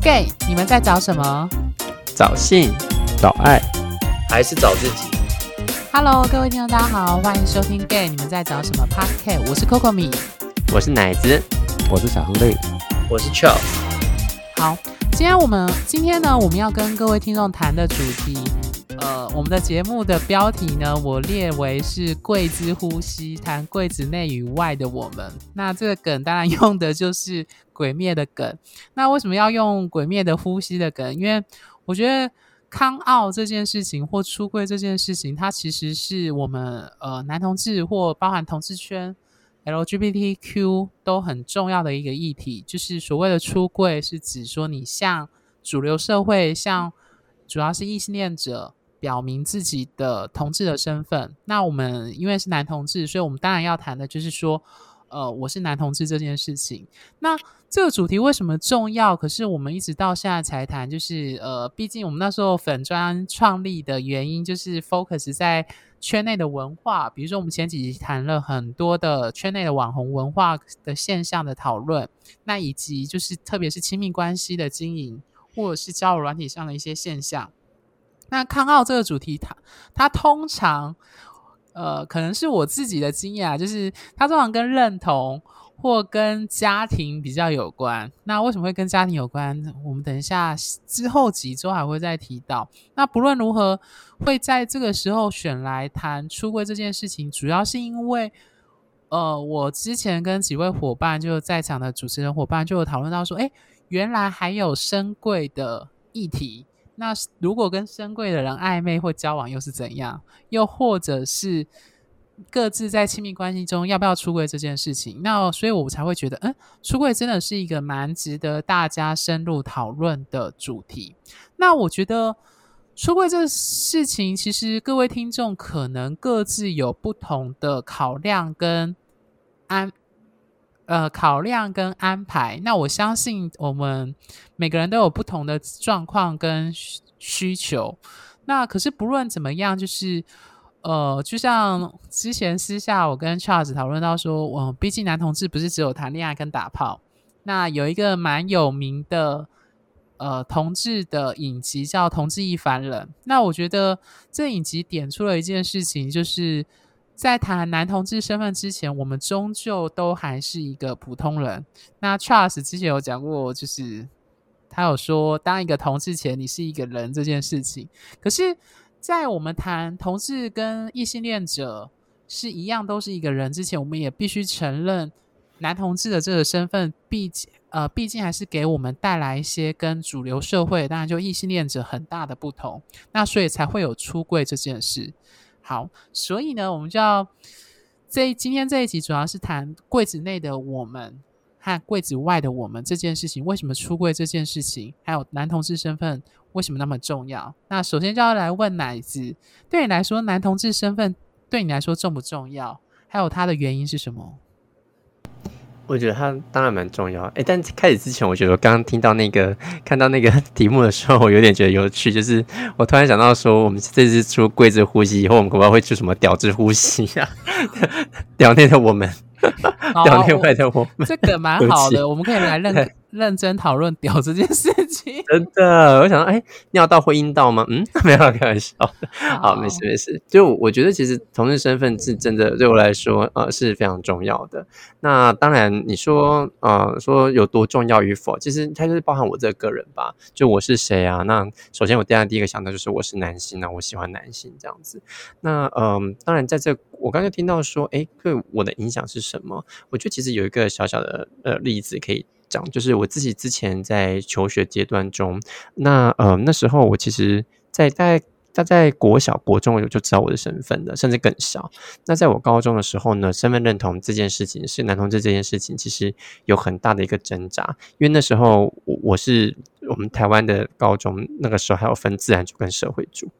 gay，你们在找什么找性、找爱，还是找自己？？Hello，各位听众，大家好，欢迎收听 gay，你们在找什么 Podcast？我是 Coco 米。我是奶子，我是小亨利。我是 Charles，好，今天我们今天呢，我们要跟各位听众谈的主题，呃，我们的节目的标题呢，我列为是“柜子呼吸”，谈柜子内与外的我们。那这个梗当然用的就是《鬼灭》的梗。那为什么要用《鬼灭》的呼吸的梗？因为我觉得康奥这件事情或出柜这件事情，它其实是我们呃男同志或包含同志圈。LGBTQ 都很重要的一个议题，就是所谓的出柜，是指说你向主流社会，向主要是异性恋者表明自己的同志的身份。那我们因为是男同志，所以我们当然要谈的就是说，呃，我是男同志这件事情。那这个主题为什么重要？可是我们一直到现在才谈，就是呃，毕竟我们那时候粉专创立的原因，就是 focus 在。圈内的文化，比如说我们前几集谈了很多的圈内的网红文化的现象的讨论，那以及就是特别是亲密关系的经营，或者是交友软体上的一些现象。那康奥这个主题，它它通常呃可能是我自己的经验啊，就是它通常跟认同。或跟家庭比较有关，那为什么会跟家庭有关？我们等一下之后几周还会再提到。那不论如何，会在这个时候选来谈出柜这件事情，主要是因为，呃，我之前跟几位伙伴，就在场的主持人伙伴就有讨论到说，哎，原来还有深柜的议题。那如果跟深贵的人暧昧或交往又是怎样？又或者是？各自在亲密关系中要不要出柜这件事情，那所以我才会觉得，嗯，出柜真的是一个蛮值得大家深入讨论的主题。那我觉得出柜这事情，其实各位听众可能各自有不同的考量跟安，呃，考量跟安排。那我相信我们每个人都有不同的状况跟需求。那可是不论怎么样，就是。呃，就像之前私下我跟 Charles 讨论到说，我毕竟男同志不是只有谈恋爱跟打炮，那有一个蛮有名的呃同志的影集叫《同志一凡人》。那我觉得这影集点出了一件事情，就是在谈男同志身份之前，我们终究都还是一个普通人。那 Charles 之前有讲过，就是他有说，当一个同志前，你是一个人这件事情，可是。在我们谈同志跟异性恋者是一样，都是一个人之前，我们也必须承认男同志的这个身份，毕竟呃，毕竟还是给我们带来一些跟主流社会，当然就异性恋者很大的不同。那所以才会有出柜这件事。好，所以呢，我们就要这今天这一集主要是谈柜子内的我们和柜子外的我们这件事情，为什么出柜这件事情，还有男同志身份。为什么那么重要？那首先就要来问奶子，对你来说，男同志身份对你来说重不重要？还有它的原因是什么？我觉得它当然蛮重要。哎，但开始之前，我觉得我刚刚听到那个 看到那个 题目的时候，我有点觉得有趣，就是我突然想到说，我们这次出跪着呼吸以后，我们可能会出什么屌之呼吸呀？屌内的我们，屌内外的我们，这个蛮好的，我们可以来认认真讨论屌这件事情。真的，我想到，哎，尿道会阴道吗？嗯，没有开玩笑。好，没事没事。就我觉得，其实同志身份是真的对我来说，呃，是非常重要的。那当然，你说，呃，说有多重要与否，其实它就是包含我这个人吧。就我是谁啊？那首先我第二第一个想到就是我是男性啊，我喜欢男性这样子。那嗯，当然在这我刚才听到说，哎，对我的影响是什么？我觉得其实有一个小小的呃例子可以。讲就是我自己之前在求学阶段中，那呃那时候我其实，在大概他在国小国中我就知道我的身份的，甚至更小。那在我高中的时候呢，身份认同这件事情是男同志这件事情，其实有很大的一个挣扎，因为那时候我我是。我们台湾的高中那个时候还有分自然组跟社会组，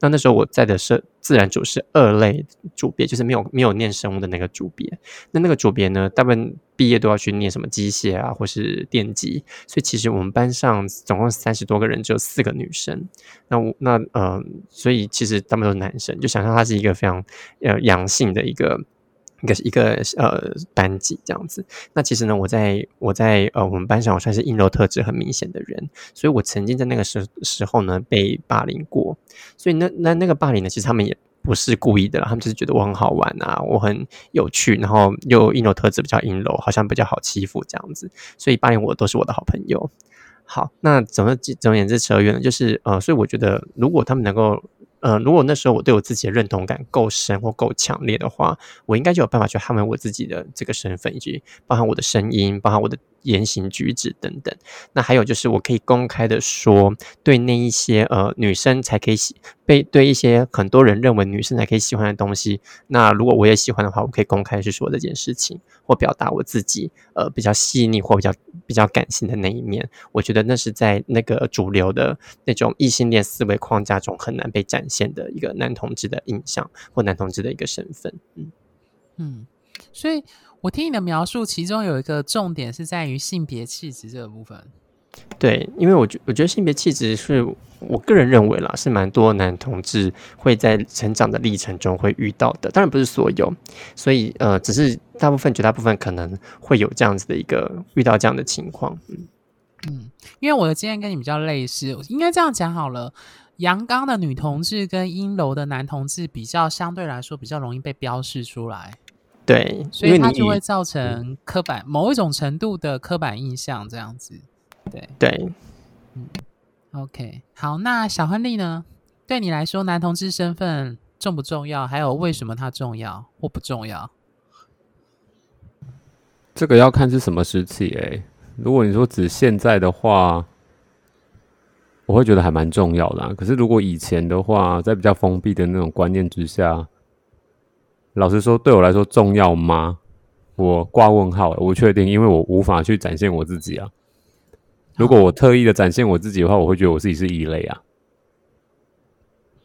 那那时候我在的是自然组是二类组别，就是没有没有念生物的那个组别。那那个组别呢，大部分毕业都要去念什么机械啊，或是电机，所以其实我们班上总共三十多个人，只有四个女生。那我那呃，所以其实他们都是男生，就想象他是一个非常呃阳性的一个一个一个呃班级这样子。那其实呢，我在我在呃我们班上，我算是阴柔特质很明显的人，所以我曾经在那个时时候呢被霸凌过。所以那那那个霸凌呢，其实他们也不是故意的，他们就是觉得我很好玩啊，我很有趣，然后又阴柔特质比较阴柔，好像比较好欺负这样子。所以霸凌我都是我的好朋友。好，那怎么总而言之扯远了，就是呃，所以我觉得如果他们能够。呃，如果那时候我对我自己的认同感够深或够强烈的话，我应该就有办法去捍卫我自己的这个身份，以及包含我的声音，包含我的。言行举止等等，那还有就是我可以公开的说，对那一些呃女生才可以喜被对一些很多人认为女生才可以喜欢的东西，那如果我也喜欢的话，我可以公开去说这件事情，或表达我自己呃比较细腻或比较比较感性的那一面。我觉得那是在那个主流的那种异性恋思维框架中很难被展现的一个男同志的印象或男同志的一个身份。嗯嗯，所以。我听你的描述，其中有一个重点是在于性别气质这个部分。对，因为我觉我觉得性别气质是我个人认为啦，是蛮多男同志会在成长的历程中会遇到的。当然不是所有，所以呃，只是大部分、绝大部分可能会有这样子的一个遇到这样的情况。嗯嗯，因为我的经验跟你比较类似，应该这样讲好了。阳刚的女同志跟阴柔的男同志比较相对来说比较容易被标示出来。对，所以它就会造成刻板某一种程度的刻板印象，这样子。对对，嗯，OK，好，那小亨利呢？对你来说，男同志身份重不重要？还有为什么它重要或不重要？这个要看是什么时期诶。如果你说指现在的话，我会觉得还蛮重要的。可是如果以前的话，在比较封闭的那种观念之下。老实说，对我来说重要吗？我挂问号，我不确定，因为我无法去展现我自己啊。如果我特意的展现我自己的话，我会觉得我自己是异类啊。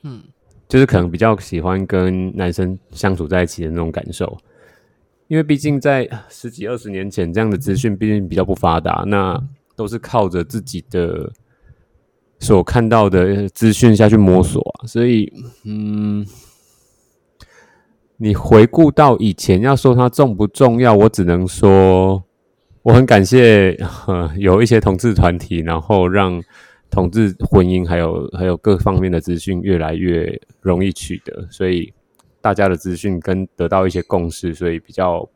嗯，就是可能比较喜欢跟男生相处在一起的那种感受，因为毕竟在十几二十年前，这样的资讯毕竟比较不发达，那都是靠着自己的所看到的资讯下去摸索啊，所以嗯。你回顾到以前，要说它重不重要，我只能说我很感谢 有一些同志团体，然后让同志婚姻还有还有各方面的资讯越来越容易取得，所以大家的资讯跟得到一些共识，所以比较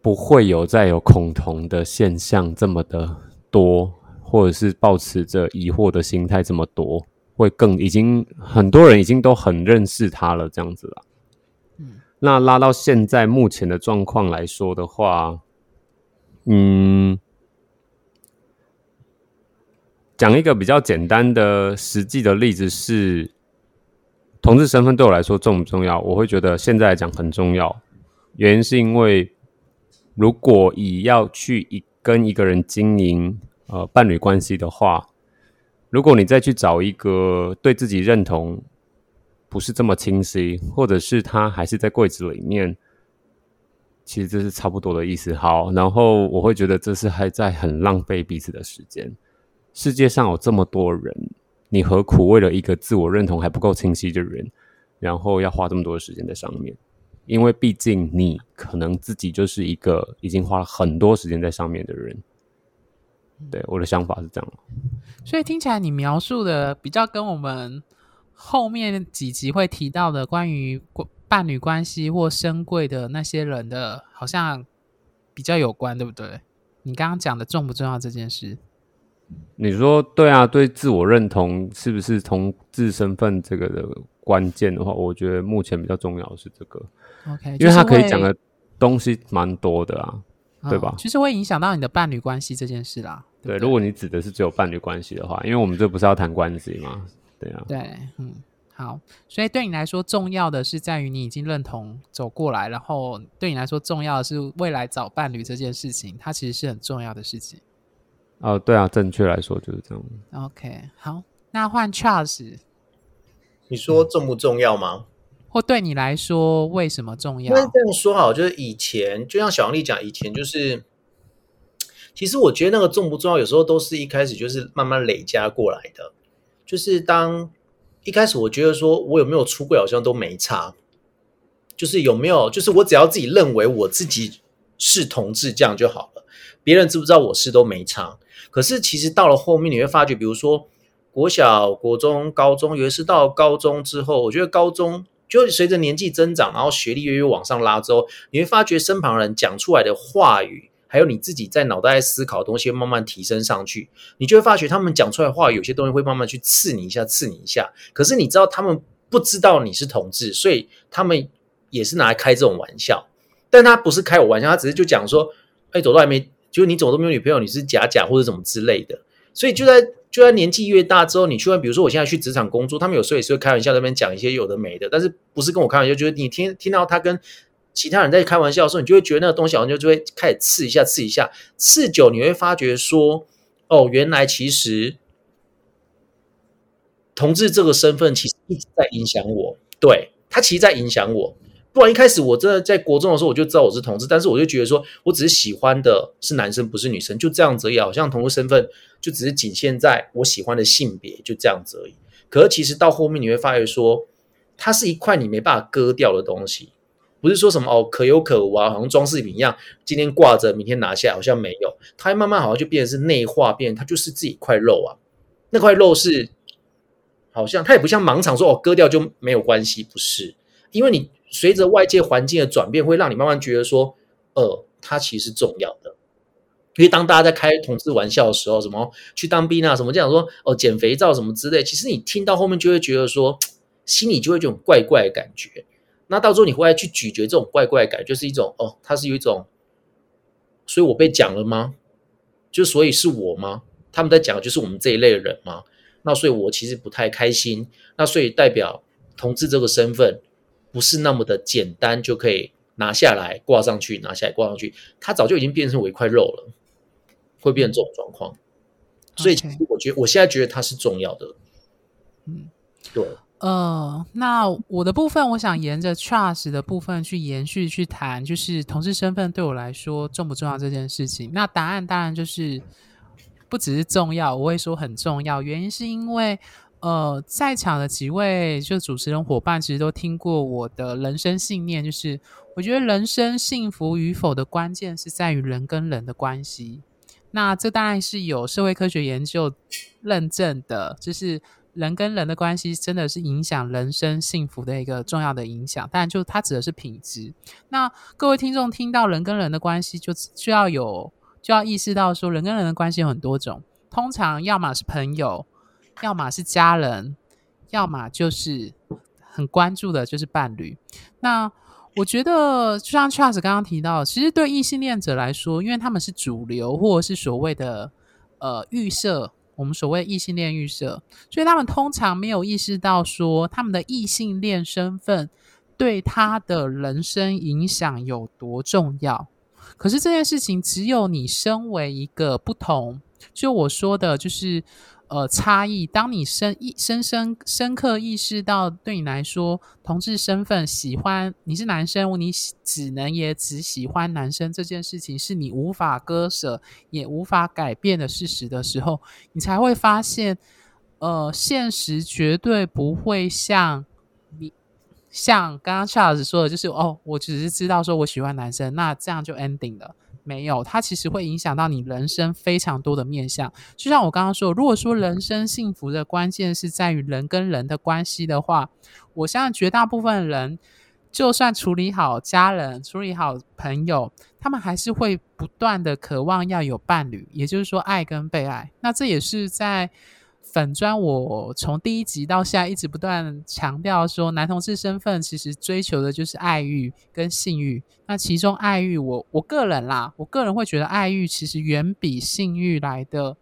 不会有再有恐同的现象这么的多，或者是保持着疑惑的心态这么多。会更已经很多人已经都很认识他了，这样子了。嗯，那拉到现在目前的状况来说的话，嗯，讲一个比较简单的实际的例子是，同志身份对我来说重不重要？我会觉得现在来讲很重要。原因是因为，如果以要去一跟一个人经营呃伴侣关系的话。如果你再去找一个对自己认同不是这么清晰，或者是他还是在柜子里面，其实这是差不多的意思。好，然后我会觉得这是还在很浪费彼此的时间。世界上有这么多人，你何苦为了一个自我认同还不够清晰的人，然后要花这么多的时间在上面？因为毕竟你可能自己就是一个已经花了很多时间在上面的人。对，我的想法是这样。所以听起来你描述的比较跟我们后面几集会提到的关于伴侣关系或深贵的那些人的，好像比较有关，对不对？你刚刚讲的重不重要这件事？你说对啊，对自我认同是不是同志身份这个的关键的话，我觉得目前比较重要的是这个。OK，因为他可以讲的东西蛮多的啊。对吧？其实会影响到你的伴侣关系这件事啦。对，如果你指的是只有伴侣关系的话，因为我们这不是要谈关系吗？对啊。对，嗯，好。所以对你来说，重要的是在于你已经认同走过来，然后对你来说，重要的是未来找伴侣这件事情，它其实是很重要的事情。哦，对啊，正确来说就是这样。OK，好，那换 Charles，你说重不重要吗？或对你来说，为什么重要？因为这样说好，就是以前，就像小王丽讲，以前就是，其实我觉得那个重不重要，有时候都是一开始就是慢慢累加过来的。就是当一开始，我觉得说我有没有出柜，好像都没差。就是有没有，就是我只要自己认为我自己是同志，这样就好了。别人知不知道我是都没差。可是其实到了后面，你会发觉，比如说国小、国中、高中，尤其是到高中之后，我觉得高中就随着年纪增长，然后学历越越往上拉之后，你会发觉身旁人讲出来的话语，还有你自己在脑袋思考的东西会，慢慢提升上去，你就会发觉他们讲出来的话，有些东西会慢慢去刺你一下，刺你一下。可是你知道他们不知道你是同志，所以他们也是拿来开这种玩笑，但他不是开我玩笑，他只是就讲说，哎，走到还没。就你走都没有女朋友，你是假假或者怎么之类的，所以就在就在年纪越大之后，你去问，比如说我现在去职场工作，他们有时候也是会开玩笑那边讲一些有的没的，但是不是跟我开玩笑，就是你听听到他跟其他人在开玩笑的时候，你就会觉得那个东西好像就就会开始刺一下刺一下，刺久你会发觉说，哦，原来其实同志这个身份其实一直在影响我，对他其实在影响我。不然一开始我真的在国中的时候我就知道我是同志，但是我就觉得说我只是喜欢的是男生不是女生，就这样子而已。好像同志身份就只是仅限在我喜欢的性别，就这样子而已。可是其实到后面你会发觉说，它是一块你没办法割掉的东西，不是说什么哦可有可无啊，好像装饰品一样，今天挂着，明天拿下，好像没有。它慢慢好像就变成是内化，变它就是自己一块肉啊。那块肉是好像它也不像盲肠说哦割掉就没有关系，不是，因为你。随着外界环境的转变，会让你慢慢觉得说，呃，它其实重要的。因为当大家在开同志玩笑的时候，什么去当兵啊，什么这样说，哦，减肥皂什么之类，其实你听到后面就会觉得说，心里就会有种怪怪的感觉。那到时候你回来去咀嚼这种怪怪感，就是一种哦，它是有一种，所以我被讲了吗？就所以是我吗？他们在讲的就是我们这一类的人吗？那所以我其实不太开心。那所以代表同志这个身份。不是那么的简单就可以拿下来挂上去，拿下来挂上去，它早就已经变成我一块肉了，会变成这种状况。所以，其实我觉得我现在觉得它是重要的。嗯，对。呃，那我的部分，我想沿着 trust 的部分去延续去谈，就是同事身份对我来说重不重要这件事情。那答案当然就是不只是重要，我会说很重要。原因是因为。呃，在场的几位就主持人伙伴，其实都听过我的人生信念，就是我觉得人生幸福与否的关键是在于人跟人的关系。那这当然是有社会科学研究认证的，就是人跟人的关系真的是影响人生幸福的一个重要的影响。当然，就它指的是品质。那各位听众听到人跟人的关系，就需要有就要意识到说，人跟人的关系有很多种，通常要么是朋友。要么是家人，要么就是很关注的，就是伴侣。那我觉得，就像 Charles 刚刚提到，其实对异性恋者来说，因为他们是主流，或者是所谓的呃预设，我们所谓异性恋预设，所以他们通常没有意识到说他们的异性恋身份对他的人生影响有多重要。可是这件事情，只有你身为一个不同，就我说的，就是。呃，差异。当你深意深深深刻意识到，对你来说，同志身份喜欢你是男生，你只能也只喜欢男生这件事情，是你无法割舍也无法改变的事实的时候，你才会发现，呃，现实绝对不会像你像刚刚 Charles 说的，就是哦，我只是知道说我喜欢男生，那这样就 ending 了。没有，它其实会影响到你人生非常多的面向。就像我刚刚说，如果说人生幸福的关键是在于人跟人的关系的话，我相信绝大部分人，就算处理好家人、处理好朋友，他们还是会不断的渴望要有伴侣，也就是说爱跟被爱。那这也是在。粉砖，我从第一集到现在一直不断强调说，男同志身份其实追求的就是爱欲跟性欲。那其中爱欲，我我个人啦，我个人会觉得爱欲其实远比性欲来的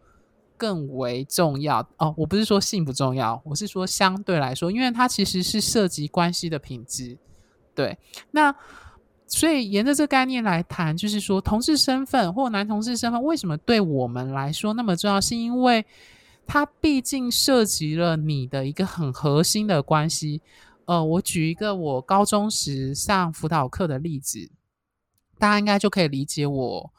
更为重要哦。我不是说性不重要，我是说相对来说，因为它其实是涉及关系的品质。对，那所以沿着这个概念来谈，就是说同志身份或男同志身份为什么对我们来说那么重要，是因为。它毕竟涉及了你的一个很核心的关系，呃，我举一个我高中时上辅导课的例子，大家应该就可以理解我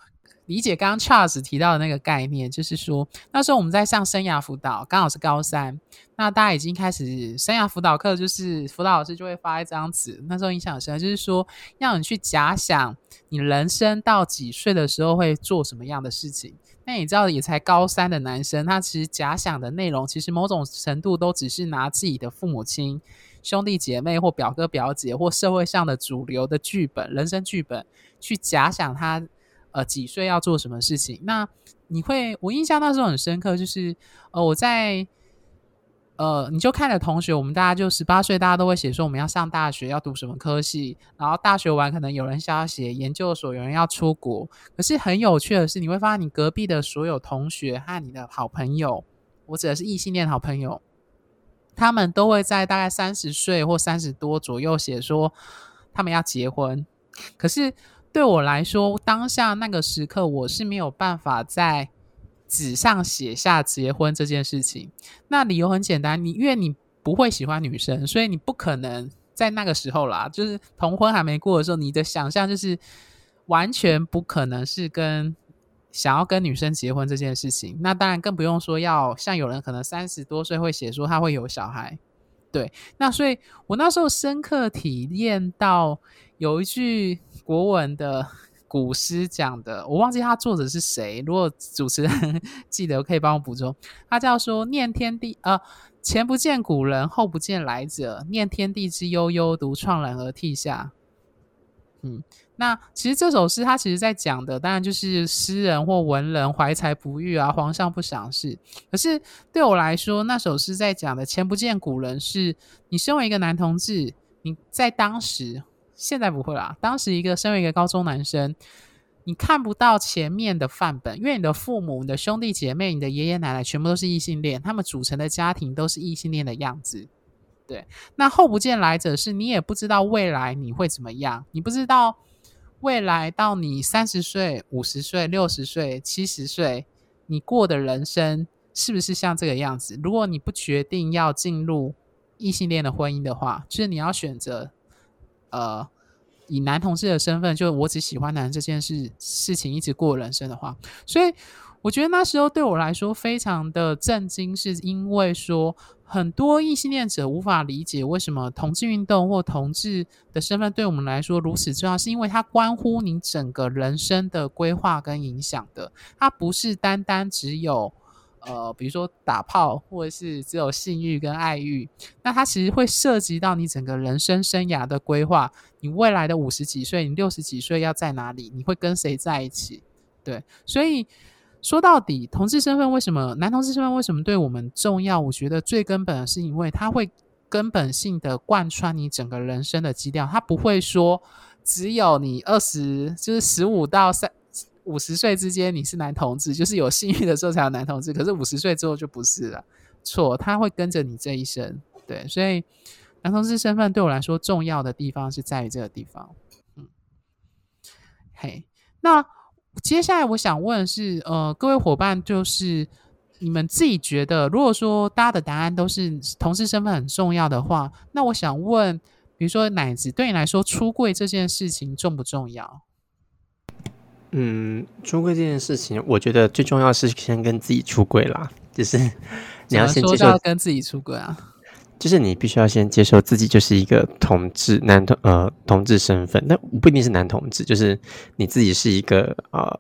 理解刚刚 Charles 提到的那个概念，就是说那时候我们在上生涯辅导，刚好是高三，那大家已经开始生涯辅导课，就是辅导老师就会发一张纸，那时候印象很深，就是说让你去假想你人生到几岁的时候会做什么样的事情。那你知道，也才高三的男生，他其实假想的内容，其实某种程度都只是拿自己的父母亲、兄弟姐妹或表哥表姐或社会上的主流的剧本、人生剧本去假想他。呃，几岁要做什么事情？那你会，我印象那时候很深刻，就是呃，我在呃，你就看着同学，我们大家就十八岁，大家都会写说我们要上大学，要读什么科系，然后大学完可能有人想要写研究所，有人要出国。可是很有趣的是，你会发现你隔壁的所有同学和你的好朋友，我指的是异性恋好朋友，他们都会在大概三十岁或三十多左右写说他们要结婚，可是。对我来说，当下那个时刻，我是没有办法在纸上写下结婚这件事情。那理由很简单，你因为你不会喜欢女生，所以你不可能在那个时候啦，就是同婚还没过的时候，你的想象就是完全不可能是跟想要跟女生结婚这件事情。那当然更不用说要像有人可能三十多岁会写说他会有小孩。对，那所以我那时候深刻体验到有一句国文的古诗讲的，我忘记他作者是谁。如果主持人 记得，可以帮我补充。他叫说：“念天地，呃，前不见古人，后不见来者。念天地之悠悠，独怆然而涕下。”嗯。那其实这首诗，他其实在讲的，当然就是诗人或文人怀才不遇啊，皇上不赏识。可是对我来说，那首诗在讲的“前不见古人”，是你身为一个男同志，你在当时，现在不会啦。当时一个身为一个高中男生，你看不到前面的范本，因为你的父母、你的兄弟姐妹、你的爷爷奶奶全部都是异性恋，他们组成的家庭都是异性恋的样子。对，那后不见来者，是你也不知道未来你会怎么样，你不知道。未来到你三十岁、五十岁、六十岁、七十岁，你过的人生是不是像这个样子？如果你不决定要进入异性恋的婚姻的话，就是你要选择，呃，以男同志的身份，就我只喜欢男人这件事事情，一直过人生的话，所以我觉得那时候对我来说非常的震惊，是因为说。很多异性恋者无法理解为什么同志运动或同志的身份对我们来说如此重要，是因为它关乎你整个人生的规划跟影响的。它不是单单只有呃，比如说打炮，或者是只有性欲跟爱欲。那它其实会涉及到你整个人生生涯的规划。你未来的五十几岁，你六十几岁要在哪里？你会跟谁在一起？对，所以。说到底，同志身份为什么男同志身份为什么对我们重要？我觉得最根本的是因为它会根本性的贯穿你整个人生的基调。它不会说只有你二十，就是十五到三五十岁之间你是男同志，就是有性欲的时候才有男同志。可是五十岁之后就不是了。错，他会跟着你这一生。对，所以男同志身份对我来说重要的地方是在于这个地方。嗯，嘿，那。接下来我想问是，呃，各位伙伴，就是你们自己觉得，如果说大家的答案都是同事身份很重要的话，那我想问，比如说奶子，对你来说，出柜这件事情重不重要？嗯，出柜这件事情，我觉得最重要是先跟自己出柜啦，就是你要先接受跟自己出柜啊。就是你必须要先接受自己就是一个同志男同呃同志身份，那不一定是男同志，就是你自己是一个呃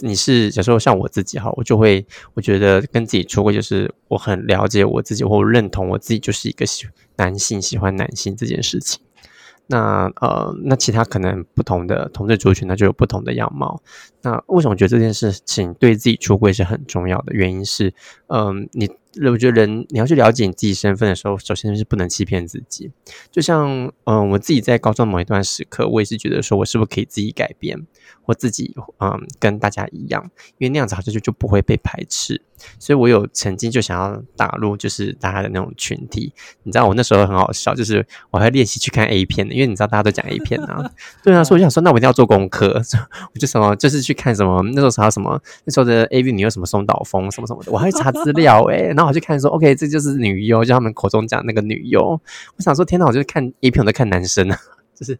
你是假如说像我自己哈，我就会我觉得跟自己出柜，就是我很了解我自己或认同我自己就是一个喜男性喜欢男性这件事情。那呃那其他可能不同的同志族群，那就有不同的样貌。那为什么觉得这件事情对自己出柜是很重要的？原因是嗯你。我觉得人你要去了解你自己身份的时候，首先是不能欺骗自己。就像嗯，我自己在高中某一段时刻，我也是觉得说，我是不是可以自己改变，或自己嗯跟大家一样，因为那样子好像就就不会被排斥。所以我有曾经就想要打入就是大家的那种群体。你知道我那时候很好笑，就是我还练习去看 A 片的，因为你知道大家都讲 A 片啊。对啊，所以我想说，那我一定要做功课。我就什么就是去看什么那时候查什么那时候的 A V 女有什么松岛枫什么什么的，我还查资料哎，然后。我去看说，OK，这就是女优，就他们口中讲那个女优。我想说，天哪，我就是看 A 片，我在看男生啊，就是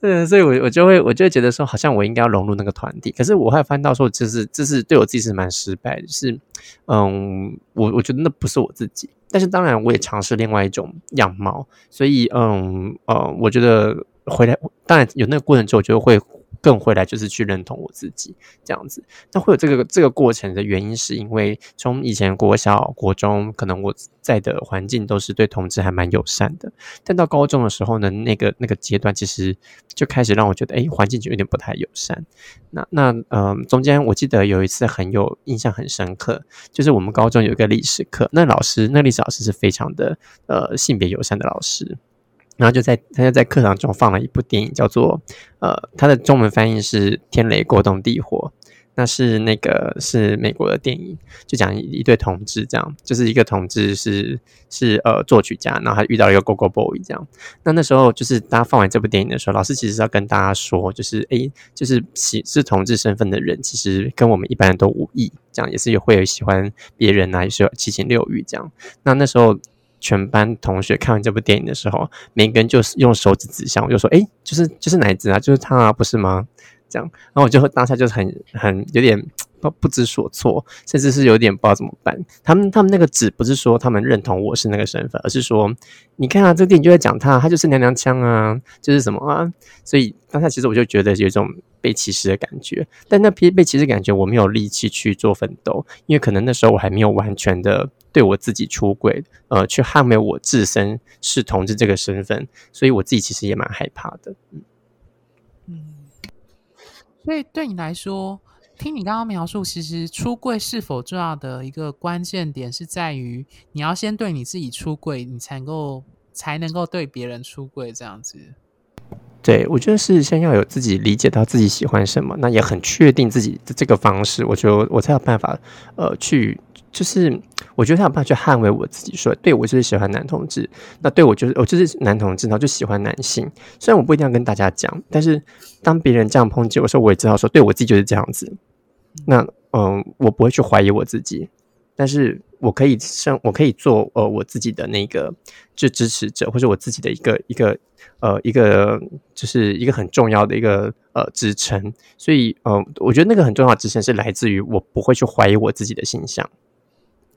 对，所以我我就会我就会觉得说，好像我应该要融入那个团体。可是我会翻到说，就是这是对我自己是蛮失败的，是嗯，我我觉得那不是我自己。但是当然，我也尝试另外一种样貌，所以嗯呃，我觉得回来当然有那个过程之后，我觉得会。更回来就是去认同我自己这样子，那会有这个这个过程的原因，是因为从以前国小、国中，可能我在的环境都是对同志还蛮友善的，但到高中的时候呢，那个那个阶段其实就开始让我觉得，哎，环境就有点不太友善。那那嗯，中间我记得有一次很有印象很深刻，就是我们高中有一个历史课，那老师那历史老师是非常的呃性别友善的老师。然后就在他就在课堂中放了一部电影，叫做呃，它的中文翻译是《天雷过动地火》，那是那个是美国的电影，就讲一对同志，这样就是一个同志是是呃作曲家，然后他遇到了一个 Go Go Boy 这样。那那时候就是大家放完这部电影的时候，老师其实要跟大家说，就是诶，就是喜是同志身份的人，其实跟我们一般人都无异，这样也是有会有喜欢别人啊，也是有七情六欲这样。那那时候。全班同学看完这部电影的时候，每个人就是用手指指向，我就说：“哎，就是就是哪只啊？就是他啊，不是吗？”这样，然后我就当下就是很很有点不不知所措，甚至是有点不知道怎么办。他们他们那个指不是说他们认同我是那个身份，而是说你看啊，这个电影就在讲他，他就是娘娘腔啊，就是什么啊。所以当下其实我就觉得有一种被歧视的感觉，但那批被歧视感觉我没有力气去做奋斗，因为可能那时候我还没有完全的。对我自己出轨，呃，去捍卫我自身是同志这个身份，所以我自己其实也蛮害怕的。嗯，所以对你来说，听你刚刚描述，其实出柜是否重要的一个关键点是在于，你要先对你自己出柜，你才能够才能够对别人出柜，这样子。对，我觉得是先要有自己理解到自己喜欢什么，那也很确定自己的这个方式，我觉得我才有办法，呃，去。就是我觉得他有办法去捍卫我自己，说对我就是喜欢男同志，那对我就是我就是男同志，然后就喜欢男性。虽然我不一定要跟大家讲，但是当别人这样抨击我说，我也知道说对我自己就是这样子。那嗯，我不会去怀疑我自己，但是我可以生，我可以做呃我自己的那个就支持者，或者我自己的一个一个呃一个就是一个很重要的一个呃支撑。所以嗯，我觉得那个很重要的支撑是来自于我不会去怀疑我自己的形象。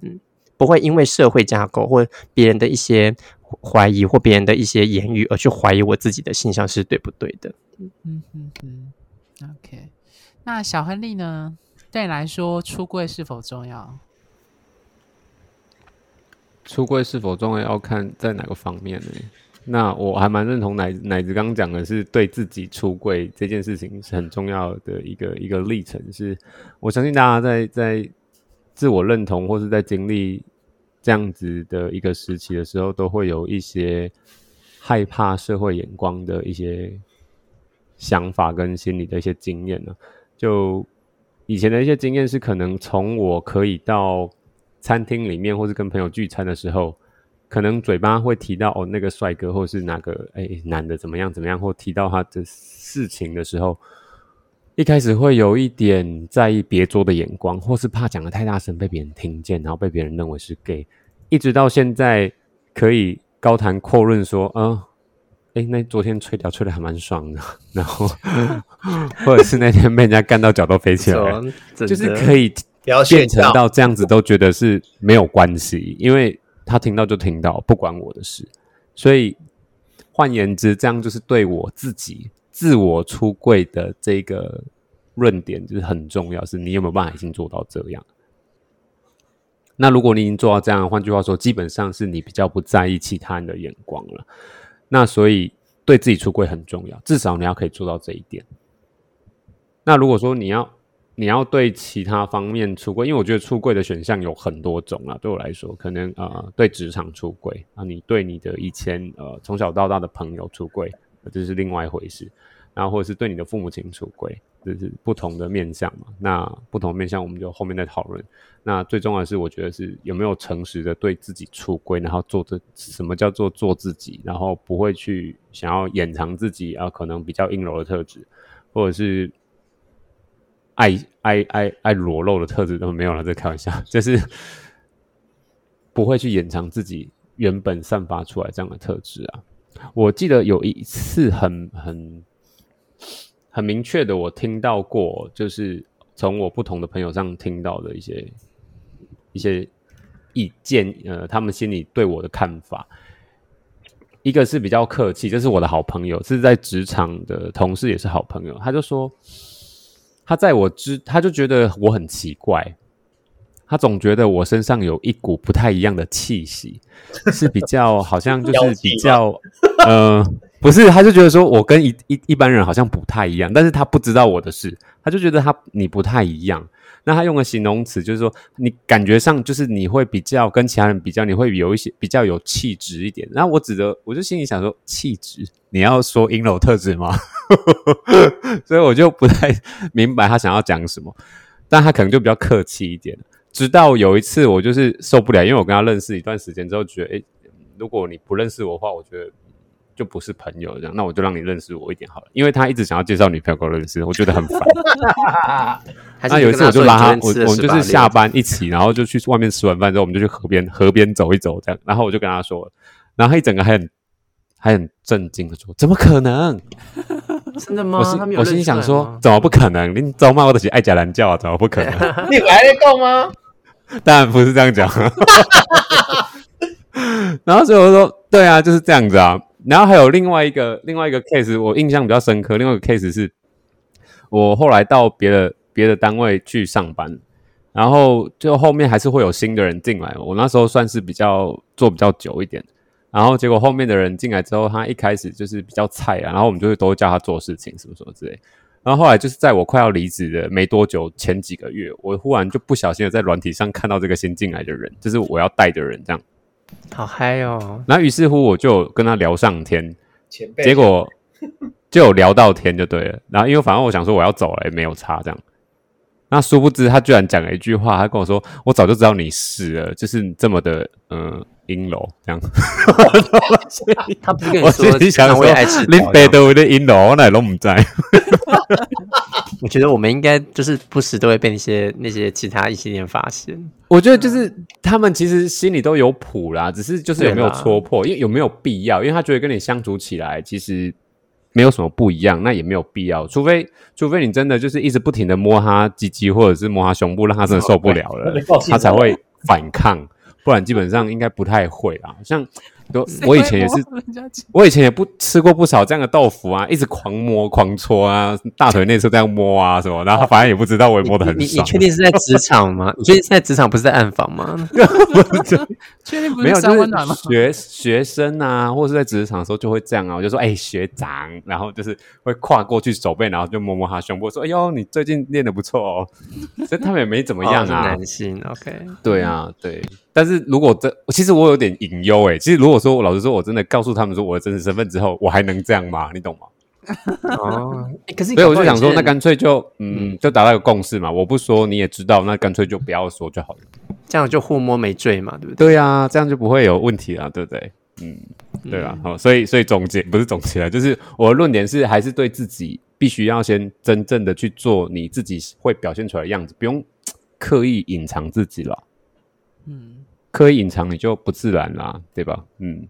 嗯，不会因为社会架构或别人的一些怀疑或别人的一些言语而去怀疑我自己的形象是对不对的。嗯嗯嗯嗯，OK。那小亨利呢？对你来说，出柜是否重要？出柜是否重要，要看在哪个方面呢？那我还蛮认同奶奶子刚刚讲的是对自己出柜这件事情是很重要的一个一个历程。是我相信大家在在。自我认同，或是在经历这样子的一个时期的时候，都会有一些害怕社会眼光的一些想法跟心理的一些经验呢。就以前的一些经验是，可能从我可以到餐厅里面，或是跟朋友聚餐的时候，可能嘴巴会提到哦那个帅哥，或是哪个哎男的怎么样怎么样，或提到他的事情的时候。一开始会有一点在意别桌的眼光，或是怕讲的太大声被别人听见，然后被别人认为是 gay。一直到现在，可以高谈阔论说，嗯，哎，那昨天吹掉吹的还蛮爽的，然后或者是那天被人家干到脚都飞起来，就是可以变成到这样子都觉得是没有关系，因为他听到就听到，不关我的事。所以换言之，这样就是对我自己。自我出柜的这个论点就是很重要，是你有没有办法已经做到这样？那如果你已经做到这样，换句话说，基本上是你比较不在意其他人的眼光了。那所以对自己出柜很重要，至少你要可以做到这一点。那如果说你要你要对其他方面出柜，因为我觉得出柜的选项有很多种啊。对我来说，可能呃对职场出柜啊，你对你的以前呃从小到大的朋友出柜。这是另外一回事，然后或者是对你的父母亲出轨，这是不同的面相嘛？那不同面相我们就后面再讨论。那最重要的是，我觉得是有没有诚实的对自己出轨，然后做这什么叫做做自己，然后不会去想要掩藏自己啊，可能比较阴柔的特质，或者是爱爱爱爱裸露的特质都没有了。这开玩笑，就是不会去掩藏自己原本散发出来这样的特质啊。我记得有一次很很很明确的，我听到过，就是从我不同的朋友上听到的一些一些意见，呃，他们心里对我的看法。一个是比较客气，这是我的好朋友，是在职场的同事，也是好朋友。他就说，他在我知，他就觉得我很奇怪，他总觉得我身上有一股不太一样的气息，是比较好像就是比较，呃，不是，他就觉得说我跟一一一般人好像不太一样，但是他不知道我的事，他就觉得他你不太一样。那他用的形容词就是说，你感觉上就是你会比较跟其他人比较，你会有一些比较有气质一点。然后我指的，我就心里想说，气质，你要说阴柔特质吗？所以我就不太明白他想要讲什么，但他可能就比较客气一点。直到有一次，我就是受不了，因为我跟他认识一段时间之后，觉得，诶，如果你不认识我的话，我觉得。就不是朋友这样，那我就让你认识我一点好了，因为他一直想要介绍女朋友给我认识，我觉得很烦。那有一次我就拉他，我我们就是下班一起，然后就去外面吃完饭之后，我们就去河边河边走一走这样，然后我就跟他说，然后他一整个还很还很震惊的说：“怎么可能？真的吗？”我心我心里想说：“怎么不可能？你走嘛，我都是爱假懒觉，怎么不可能？你来得够吗？”当然不是这样讲。然后所以我说：“对啊，就是这样子啊。”然后还有另外一个另外一个 case，我印象比较深刻。另外一个 case 是，我后来到别的别的单位去上班，然后就后面还是会有新的人进来。我那时候算是比较做比较久一点，然后结果后面的人进来之后，他一开始就是比较菜啊，然后我们就会都叫他做事情什么什么之类。然后后来就是在我快要离职的没多久前几个月，我忽然就不小心的在软体上看到这个新进来的人，就是我要带的人这样。好嗨哦！然后于是乎我就跟他聊上天，结果就有聊到天就对了。然后因为反正我想说我要走了，也没有差这样。那殊不知他居然讲了一句话，他跟我说：“我早就知道你是了，就是这么的嗯阴柔这样。”他不跟你说，你想说林北都有点阴柔，我哪都不在。我觉得我们应该就是不时都会被那些那些其他异性恋发现。我觉得就是他们其实心里都有谱啦，只是就是有没有戳破，因为有没有必要？因为他觉得跟你相处起来其实没有什么不一样，那也没有必要。除非除非你真的就是一直不停的摸他鸡鸡或者是摸他胸部，让他真的受不了了，他才会反抗。不然基本上应该不太会啦。像都我以前也是，我以前也不吃过不少这样的豆腐啊，一直狂摸狂搓啊，大腿内侧这样摸啊什么，然后反正也不知道我也摸的很爽。你你确定是在职场吗？你确定是在职场不是在暗房吗？确定不是在温暖吗？学 学生啊，或者是在职场的时候就会这样啊，我就说哎学长，然后就是会跨过去手背，然后就摸摸他胸部，说哎呦你最近练的不错哦。所以他们也没怎么样啊，男性 OK，对啊对。但是如果这其实我有点隐忧诶，其实如果说老实说，我真的告诉他们说我的真实身份之后，我还能这样吗？你懂吗？哦，可是所以我就想说，那干脆就嗯，就达到一个共识嘛。我不说你也知道，那干脆就不要说就好了。这样就互摸没罪嘛，对不对？对啊，这样就不会有问题了，对不对？嗯，对啊。好，所以所以总结不是总结了，就是我的论点是，还是对自己必须要先真正的去做你自己会表现出来的样子，不用刻意隐藏自己了。嗯。刻意隐藏你就不自然啦，对吧？嗯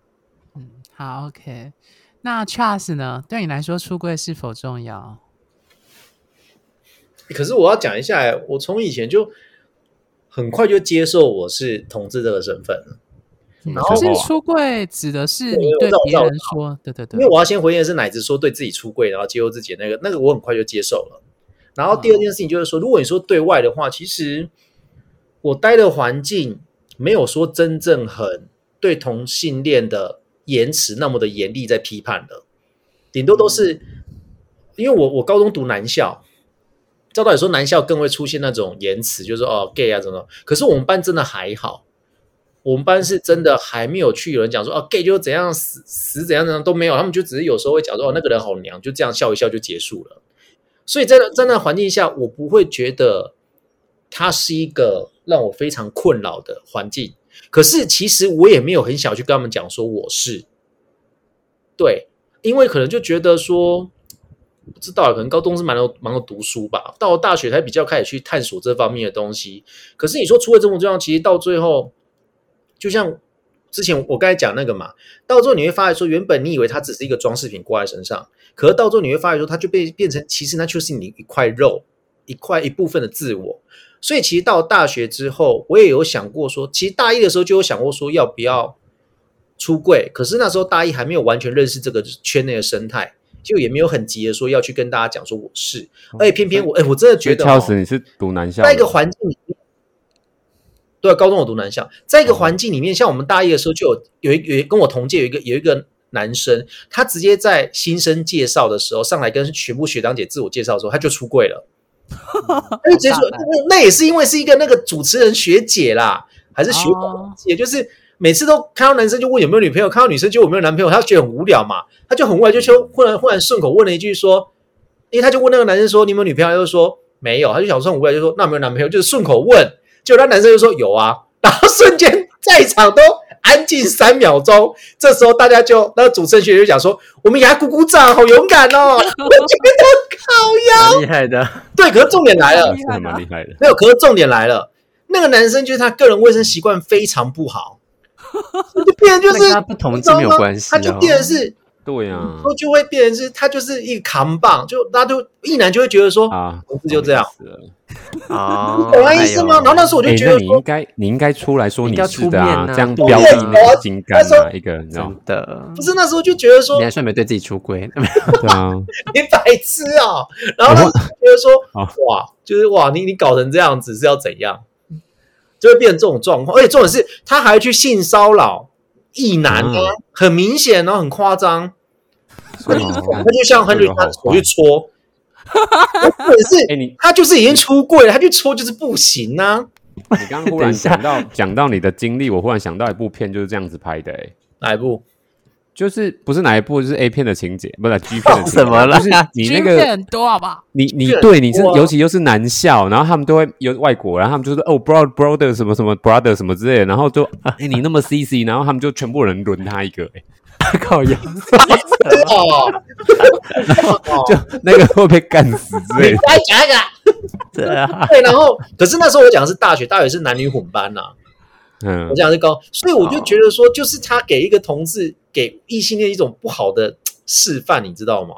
嗯，好，OK。那 Charles 呢？对你来说，出柜是否重要？可是我要讲一下，我从以前就很快就接受我是同志这个身份了。然后，出柜指的是你对别人说，对对对。因为我要先回应的是奶子说对自己出柜，然后接受自己那个那个，我很快就接受了。然后第二件事情就是说，如果你说对外的话，其实我待的环境。没有说真正很对同性恋的言辞那么的严厉在批判的，顶多都是因为我我高中读男校，照道理说男校更会出现那种言辞，就是哦 gay 啊怎么，可是我们班真的还好，我们班是真的还没有去有人讲说哦 gay 就怎样死死怎样怎样都没有，他们就只是有时候会讲说哦那个人好娘，就这样笑一笑就结束了。所以在在那环境下，我不会觉得他是一个。让我非常困扰的环境，可是其实我也没有很想去跟他们讲说我是对，因为可能就觉得说不知道，可能高中是蛮多蛮多读书吧，到了大学才比较开始去探索这方面的东西。可是你说出了这么重要，其实到最后，就像之前我刚才讲那个嘛，到最后你会发现说，原本你以为它只是一个装饰品挂在身上，可是到最后你会发现说，它就被变成其实那就是你一块肉，一块一部分的自我。所以其实到大学之后，我也有想过说，其实大一的时候就有想过说要不要出柜，可是那时候大一还没有完全认识这个圈内的生态，就也没有很急的说要去跟大家讲说我是，而且偏偏我哎，我真的觉得、哦，挑死你是读男校，在一个环境里面，对啊，高中我读男校，在一个环境里面，像我们大一的时候就有有一有一跟我同届有一个有一个男生，他直接在新生介绍的时候上来跟全部学长姐自我介绍的时候，他就出柜了。他就直接说，那那也是因为是一个那个主持人学姐啦，还是学长姐，就是每次都看到男生就问有没有女朋友，看到女生就有没有男朋友，他觉得很无聊嘛，他就很无聊，就说忽然忽然顺口问了一句说，因为他就问那个男生说你有没有女朋友，他就说没有，他就想说很无聊，就说那有没有男朋友，就是顺口问，结果那男生就说有啊，然后瞬间在场都安静三秒钟，这时候大家就那个主持人学姐就讲说，我们给他鼓鼓掌，好勇敢哦，我觉得好腰。蛮厉害的。对，可是重点来了，真的蛮厉害的。没有，可是重点来了，那个男生就是他个人卫生习惯非常不好，就变成就是那跟他不同志没有关系哦。他就变成是，对呀，就就会变成是他就是一个扛棒，就大家都一男就会觉得说，啊，同志就这样。懂意思了。哦，懂我意思吗？然后那时候我就哎，觉得你应，该你应该出来说你应该是的啊，出面啊这样对标啊。记那个心肝那时候啊，一个你知道真的。不，是那时候就觉得说你还算没对自己出轨，对啊，你白痴啊，然后他就觉得说哦，哇，就是哇，你你搞成这样子是要怎样？就会变成这种状况，而且重点是他还去性骚扰异男啊，嗯很明显哦，很夸张。他就哦他就像亨利，他手去戳，或者是他就是已经出柜了，他去戳就是不行啊。你刚刚忽然等一下讲到讲到你的经历，我忽然想到一部片就是这样子拍的，哎，哪一部？就是不是哪一部，就是 A 片的情节，不是 G 片的情节，什么了就是你那个片很多好不好？你你对你是尤其又是男校，然后他们都会有外国然后，他们就是哦 bro brother 什么什么 brother 什么之类的，然后就 哎、你那么 CC，然后他们就全部人轮他一个、哎，靠腰，哦，就那个会被干死之类的。来讲一个。对啊，对，然后可是那时候我讲的是大学，大学是男女混班呐、嗯我，讲的是高，所以我就觉得说，就是他给一个同志给异性恋一种不好的示范，你知道吗？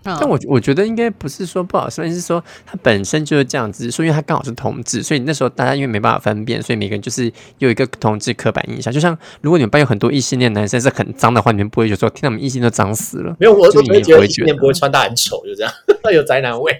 但但我我觉得应该不是说不好说，是说他本身就是这样子，只是说因为他刚好是同志，所以那时候大家因为没办法分辨，所以每个人就是有一个同志刻板印象。就像如果你们班有很多异性恋男生是很脏的话，你们不会觉得说听他们异性都脏死了。没有，我我就你也只会觉得异性不会觉得恋不会穿搭很丑，就这样，有宅男味。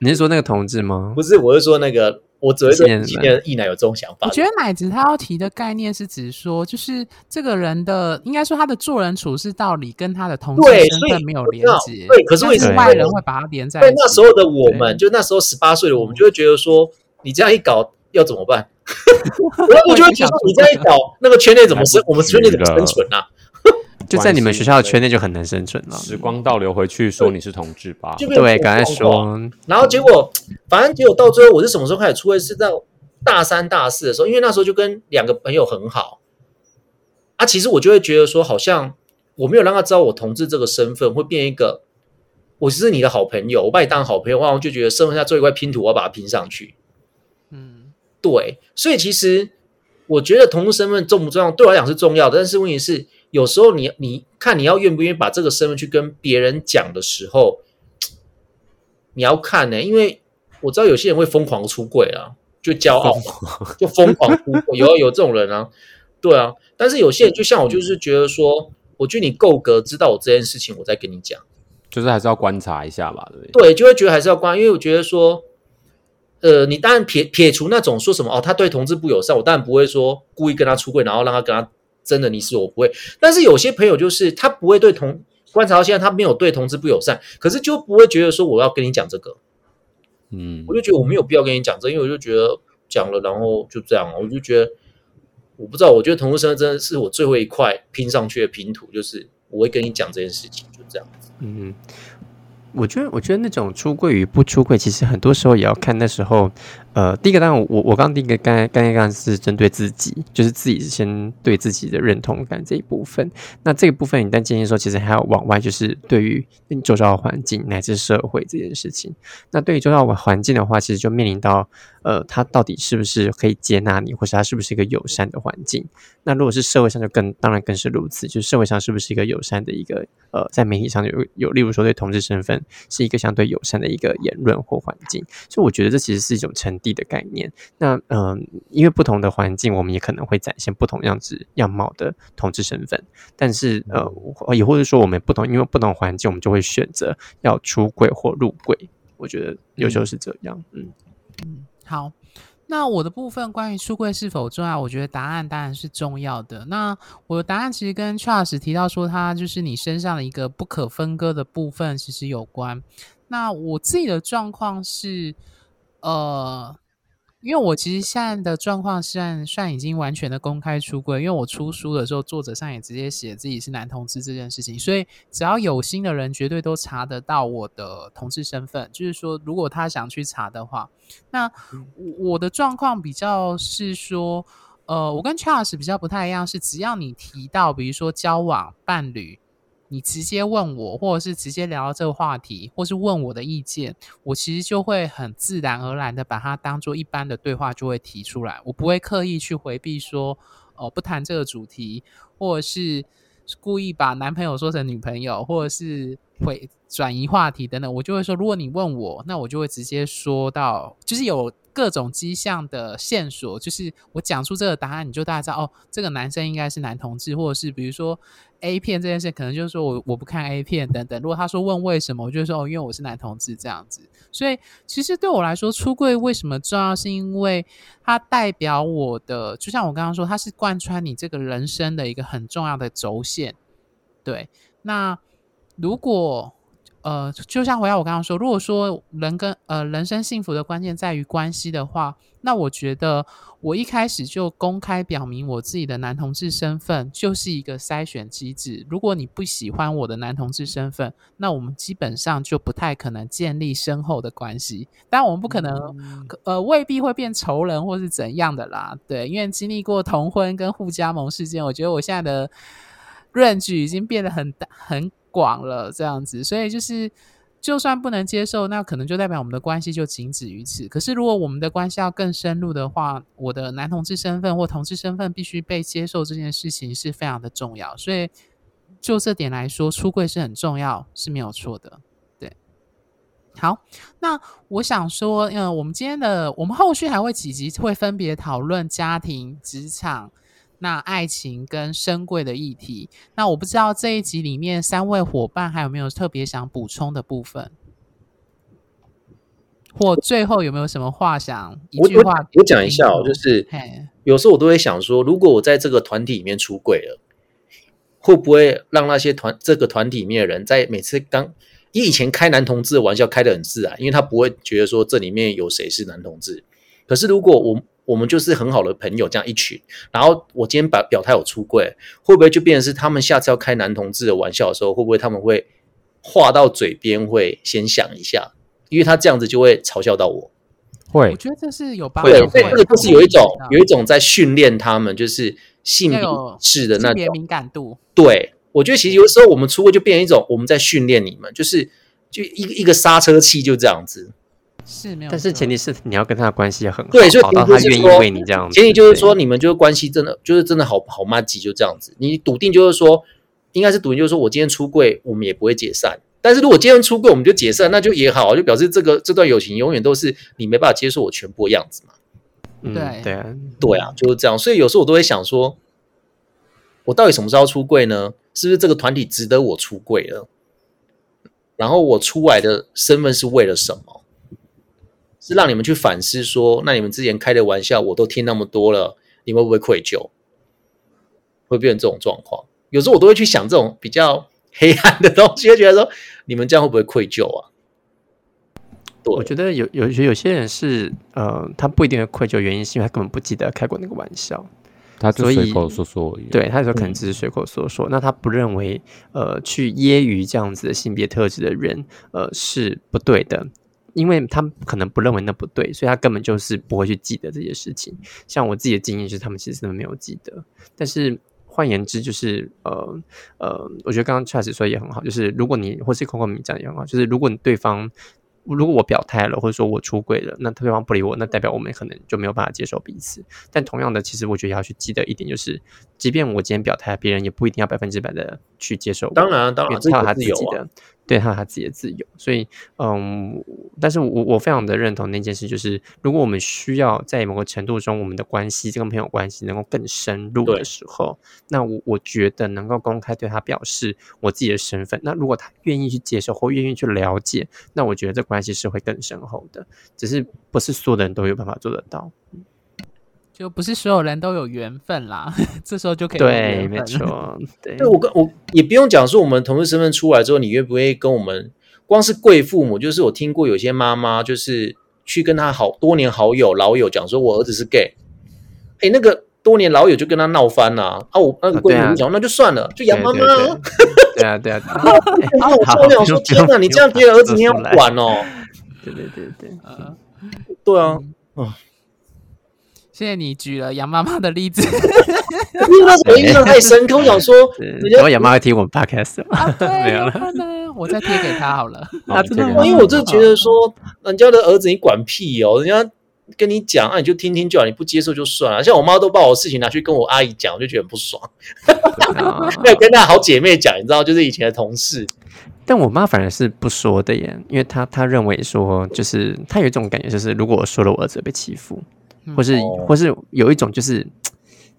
你是说那个同志吗？不是，我是说那个，我只会对异性恋异性恋的异男有这种想法我。觉得奶子他要提的概念是指说，就是这个人的，应该说他的做人处事道理跟他的同志身对所以份没有连接。对可是为什么外人会把它连在一对起。那时候的我们，就那时候十八岁的我们，就会觉得说，你这样一搞要怎么办？我就会觉得说你这样一搞，那个圈内怎么生？我们圈内怎么生存啊？就在你们学校的圈内就很难生存了。时光倒流回去，说你是同志吧。对，刚才状况说，然后结果，反正结果到最后，我是什么时候开始出柜？是到大三、大四的时候，因为那时候就跟两个朋友很好啊。其实我就会觉得说，好像我没有让他知道我同志这个身份，会变一个我是你的好朋友，我把你当好朋友，我好像就觉得身份下做一块拼图，我要把它拼上去。嗯，对，所以其实我觉得同志身份重不重要，对我来讲是重要的。但是问题是，有时候你你看你要愿不愿意把这个身份去跟别人讲的时候，你要看呢、因为我知道有些人会疯狂出柜啊，就骄傲，就疯狂出柜，有有这种人啊，对啊。但是有些人就像我，就是觉得说，我觉得你够格知道我这件事情，我再跟你讲。就是还是要观察一下吧，对不对？对，就会觉得还是要观，因为我觉得说，呃，你当然撇撇除那种说什么哦，他对同志不友善，我当然不会说故意跟他出柜，然后让他跟他真的你死我不会。但是有些朋友就是他不会对同观察到现在，他没有对同志不友善，可是就不会觉得说我要跟你讲这个，嗯我，就觉得我没有必要跟你讲这个，因为我就觉得讲了，然后就这样，我就觉得我不知道，我觉得同志身份真的是我最后一块拼上去的拼图，就是我会跟你讲这件事情，就这样子。嗯，我觉得，我觉得那种出柜与不出柜，其实很多时候也要看那时候，呃，第一个当然我我刚第一个刚才刚刚是针对自己，就是自己先对自己的认同感这一部分。那这个部分，你但建议说，其实还要往外，就是对于周遭环境乃至社会这件事情。那对于周遭环境的话，其实就面临到。呃，他到底是不是可以接纳你，或是他是不是一个友善的环境？那如果是社会上，就更当然更是如此。就是社会上是不是一个友善的一个呃，在媒体上有有，例如说对同志身份是一个相对友善的一个言论或环境。所以我觉得这其实是一种沉淀地的概念。那嗯，因为不同的环境，我们也可能会展现不同样子样貌的同志身份。但是呃，也或者说我们不同，因为不同环境，我们就会选择要出柜或入柜。我觉得有时候是这样，嗯嗯。好，那我的部分关于出柜是否重要，我觉得答案当然是重要的。那我的答案其实跟 Charles 提到说，他就是你身上的一个不可分割的部分，其实有关。那我自己的状况是，呃。因为我其实现在的状况算算已经完全的公开出柜，因为我出书的时候，作者上也直接写自己是男同志这件事情，所以只要有心的人，绝对都查得到我的同志身份。就是说，如果他想去查的话，那我的状况比较是说，呃，我跟 Charles 比较不太一样，是只要你提到，比如说交往伴侣。你直接问我，或者是直接聊这个话题，或是问我的意见，我其实就会很自然而然的把它当做一般的对话，就会提出来。我不会刻意去回避说，哦，不谈这个主题，或者是故意把男朋友说成女朋友，或者是会转移话题等等。我就会说，如果你问我，那我就会直接说到，就是有。各种迹象的线索，就是我讲出这个答案，你就大家知道哦，这个男生应该是男同志，或者是比如说 A 片这件事，可能就是说我我不看 A 片等等。如果他说问为什么，我就说哦，因为我是男同志这样子。所以其实对我来说，出柜为什么重要，是因为它代表我的，就像我刚刚说，它是贯穿你这个人生的一个很重要的轴线。对，那如果。呃，就像回到我刚刚说，如果说人跟呃人生幸福的关键在于关系的话，那我觉得我一开始就公开表明我自己的男同志身份，就是一个筛选机制。如果你不喜欢我的男同志身份，那我们基本上就不太可能建立深厚的关系。但我们不可能，呃，未必会变仇人或是怎样的啦。对，因为经历过同婚跟互加盟事件，我觉得我现在的 range 已经变得很大很。广了这样子，所以就是，就算不能接受，那可能就代表我们的关系就仅止于此。可是，如果我们的关系要更深入的话，我的男同志身份或同志身份必须被接受，这件事情是非常的重要。所以，就这点来说，出柜是很重要，是没有错的。对，好，那我想说，嗯，我们今天的我们后续还会几集会分别讨论家庭、职场。那爱情跟深贵的议题，那我不知道这一集里面三位伙伴还有没有特别想补充的部分，或最后有没有什么话想一句话？我讲一下哦，就是有时候我都会想说，如果我在这个团体里面出轨了，会不会让那些团这个团体里面的人在每次刚因为以前开男同志的玩笑开的很自然，因为他不会觉得说这里面有谁是男同志，可是如果我。我们就是很好的朋友，这样一群。然后我今天把表态我出柜，会不会就变成是他们下次要开男同志的玩笑的时候，会不会他们会话到嘴边会先想一下？因为他这样子就会嘲笑到我。会，我觉得这是有会，这个就是有一种有一种在训练他们，就是性别式的那种敏感度。对，我觉得其实有时候我们出柜就变成一种我们在训练你们，就是就一个一个刹车器就这样子。是没有，但是前提是你要跟他的关系很好，对，所以他愿意为你这样。前提就是说，你们就是关系真的就是真的好好妈吉，就这样子。你笃定就是说，应该是笃定就是说我今天出柜，我们也不会解散。但是如果今天出柜，我们就解散，那就也好，就表示这个这段友情永远都是你没办法接受我全部的样子嘛。对对啊，对啊，就是这样。所以有时候我都会想说，我到底什么时候出柜呢？是不是这个团体值得我出柜了？然后我出来的身份是为了什么？是让你们去反思，说那你们之前开的玩笑我都听那么多了，你们会不会愧疚？会变成这种状况？有时候我都会去想这种比较黑暗的东西，觉得说你们这样会不会愧疚啊？我觉得有有有些人是呃，他不一定会愧疚，原因是因为他根本不记得开过那个玩笑，他就随口说说而已。对，他有时候可能只是随口说说，那他不认为呃去揶揄这样子的性别特质的人呃是不对的。因为他可能不认为那不对，所以他根本就是不会去记得这些事情。像我自己的经验是，他们其实根本没有记得。但是换言之，就是呃呃，我觉得刚刚 Charles 说也很好，就是如果你或是 Coco 米讲也很好，就是如果你对方。如果我表态了，或者说我出轨了，那对方不理我，那代表我们可能就没有办法接受彼此。但同样的，其实我觉得要去记得一点，就是即便我今天表态，别人也不一定要百分之百的去接受。当然，当然，他有他自己的，对他有他自己的自由。所以，嗯，但是我我非常的认同那件事，就是如果我们需要在某个程度中，我们的关系，这个朋友关系能够更深入的时候，那我我觉得能够公开对他表示我自己的身份。那如果他愿意去接受或愿意去了解，那我觉得这关。关系是会更深厚的，只是不是所有的人都有办法做得到，就不是所有人都有缘分啦。这时候就可以对，没错，对。对我跟我也不用讲说，我们同事身份出来之后，你愿不愿意跟我们？光是贵父母，就是我听过有些妈妈，就是去跟他好多年好友老友讲说，我儿子是 gay，哎，那个。多年老友就跟他闹翻了 啊！我那个贵母讲，那就算了，就养妈妈。对啊，对啊。然后我说：“我说天哪，你这样别的儿子你要管哦。”对对对对，啊，对啊，啊，谢谢你举了杨妈妈的例子，因为那时候印象太深刻。我想说，然后杨妈会听我们 podcast 吗？没有了，我再贴给他好了。啊，真的吗？因为我就觉得说，人家的儿子你管屁哦，人家。跟你讲啊，你就听听就好，你不接受就算了。像我妈都把我事情拿去跟我阿姨讲，我就觉得很不爽。没有跟她好姐妹讲，你知道，就是以前的同事。但我妈反而是不说的耶，因为她她认为说，就是她有一种感觉，就是如果我说了，我儿子被欺负，或是或是有一种就是。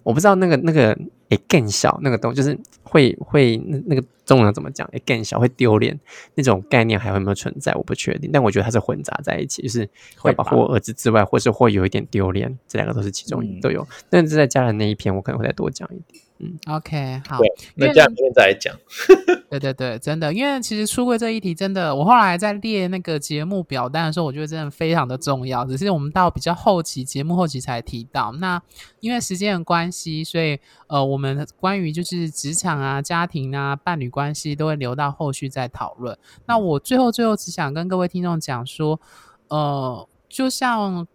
我不知道那个那个诶更小那个东就是会会那那个中文怎么讲诶更小会丢脸那种概念还有没有存在我不确定，但我觉得它是混杂在一起，就是会保护我儿子之外，或是会有一点丢脸，这两个都是其中都有。但是在家人那一篇，我可能会再多讲一点。嗯，OK，好，那这样明天再来讲。对对对，真的，因为其实出柜这一题，真的，我后来在列那个节目表单的时候，我觉得真的非常的重要。只是我们到比较后期，节目后期才提到。那因为时间的关系，所以呃，我们关于就是职场啊、家庭啊、伴侣关系，都会留到后续再讨论。那我最后最后只想跟各位听众讲说，呃，就像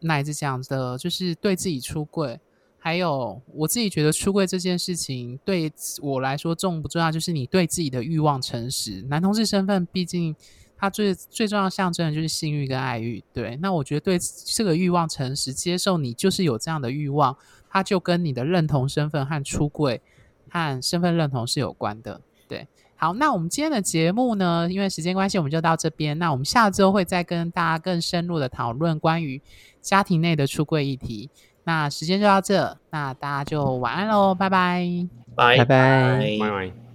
奶子讲的，就是对自己出柜。还有我自己觉得出柜这件事情对我来说重不重要？就是你对自己的欲望诚实。男同志身份毕竟他最最重要象征的就是性欲跟爱欲。对，那我觉得对这个欲望诚实，接受你就是有这样的欲望，它就跟你的认同身份和出柜和身份认同是有关的。对，好，那我们今天的节目呢，因为时间关系，我们就到这边。那我们下周会再跟大家更深入的讨论关于家庭内的出柜议题。那时间就到这，那大家就晚安喽，拜。拜，拜。拜拜。拜拜。